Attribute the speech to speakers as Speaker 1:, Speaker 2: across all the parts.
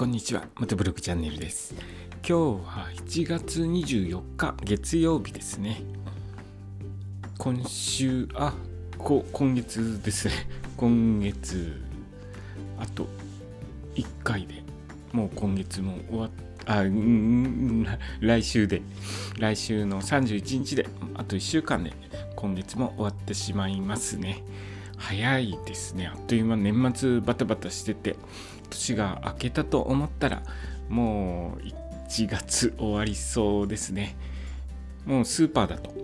Speaker 1: こんにちは。またブログチャンネルです。今日は7月24日月曜日ですね。今週、あ、こ今月ですね。今月、あと1回でもう今月も終わっあ、うん、来週で、来週の31日で、あと1週間で今月も終わってしまいますね。早いですね。あっという間年末バタバタしてて、年が明けたと思ったらもう1月終わりそうですね。もうスーパーだと。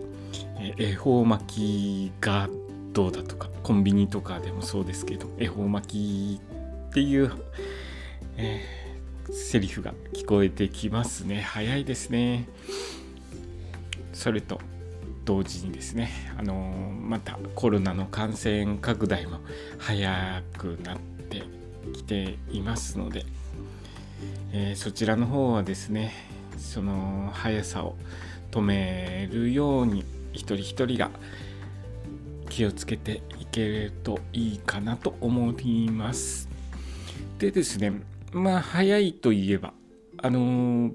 Speaker 1: 恵方巻きがどうだとかコンビニとかでもそうですけど恵方巻きっていう、えー、セリフが聞こえてきますね。早いですね。それと同時にですね、あのー、またコロナの感染拡大も早くなってきていますので、えー、そちらの方はですねその速さを止めるように一人一人が気をつけていけるといいかなと思います。でですねまあ速いといえばあの、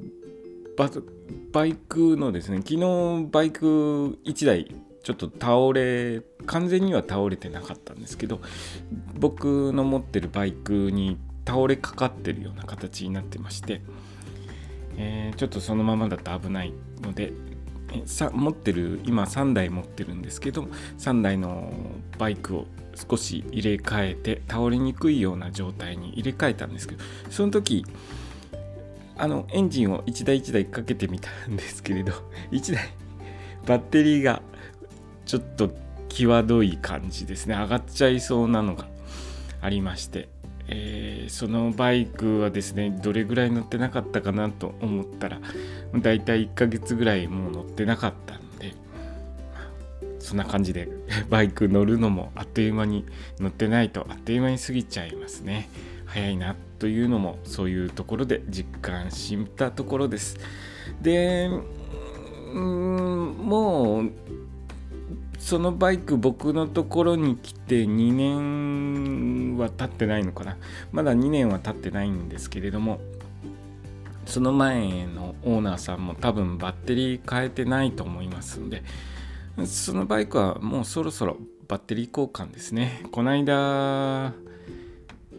Speaker 1: バイクのですね昨日バイク1台ちょっと倒れ完全には倒れてなかったんですけど僕の持ってるバイクに倒れかかってるような形になってまして、えー、ちょっとそのままだと危ないのでさ持ってる今3台持ってるんですけど3台のバイクを少し入れ替えて倒れにくいような状態に入れ替えたんですけどその時あのエンジンを1台1台かけてみたんですけれど1台バッテリーがちょっと際どい感じですね。上がっちゃいそうなのがありまして、えー、そのバイクはですねどれぐらい乗ってなかったかなと思ったらだいたい1ヶ月ぐらいもう乗ってなかったんでそんな感じで バイク乗るのもあっという間に乗ってないとあっという間に過ぎちゃいますね。早いなというのもそういうところで実感したところです。でうんもうそのバイク僕のところに来て2年は経ってないのかな。まだ2年は経ってないんですけれどもその前のオーナーさんも多分バッテリー変えてないと思いますんでそのバイクはもうそろそろバッテリー交換ですね。この間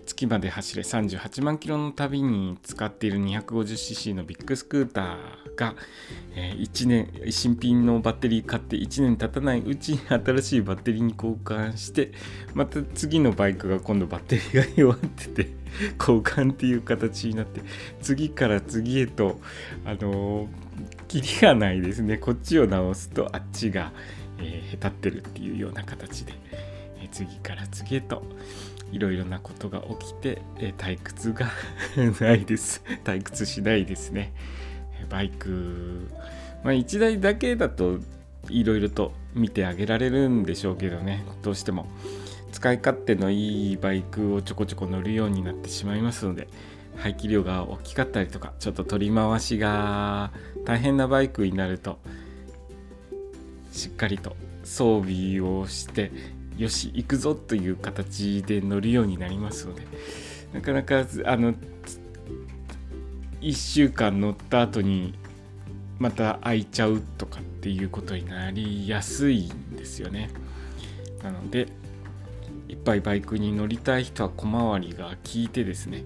Speaker 1: 月まで走れ38万キロの旅に使っている 250cc のビッグスクーターが、え、1年新品のバッテリー買って1年経たないうちに新しいバッテリーに交換してまた次のバイクが今度バッテリーが弱ってて交換っていう形になって次から次へとあのー、キリがないですね。こっちを直すとあっちが、えー、へたってるっていうような形で、え、次から次へといろいろなことが起きて、え退屈が ないです。退屈しないですね。バイク。まあ1台だけだといろいろと見てあげられるんでしょうけどね。どうしても使い勝手のいいバイクをちょこちょこ乗るようになってしまいますので排気量が大きかったりとかちょっと取り回しが大変なバイクになるとしっかりと装備をしてよし行くぞという形で乗るようになりますのでなかなかあの1週間乗った後にまた空いちゃうとかっていうことになりやすいんですよねなのでいっぱいバイクに乗りたい人は小回りが効いてですね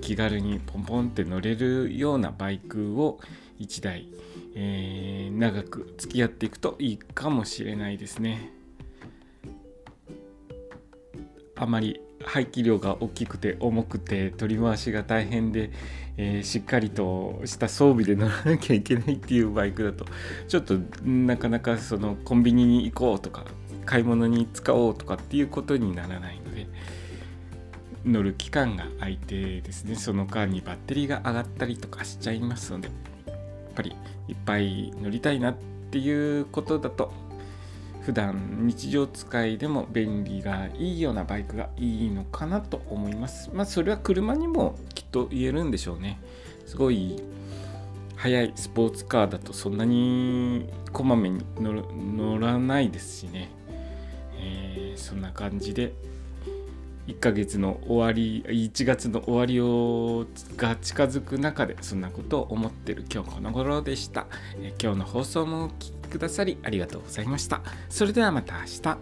Speaker 1: 気軽にポンポンって乗れるようなバイクを1台、えー、長く付き合っていくといいかもしれないですね。あまり排気量が大きくて重くて取り回しが大変で、えー、しっかりとした装備で乗らなきゃいけないっていうバイクだとちょっとなかなかそのコンビニに行こうとか買い物に使おうとかっていうことにならないので乗る期間が空いてですねその間にバッテリーが上がったりとかしちゃいますのでやっぱりいっぱい乗りたいなっていうことだと普段日常使いでも便利がいいようなバイクがいいのかなと思います。まあそれは車にもきっと言えるんでしょうね。すごい速いスポーツカーだとそんなにこまめに乗らないですしね、えー、そんな感じで、1ヶ月の終わり1月の終わりをが近づく中でそんなことを思ってる今日この頃でした、え今日の放送もお聴きくださりありがとうございました。それではまた明日。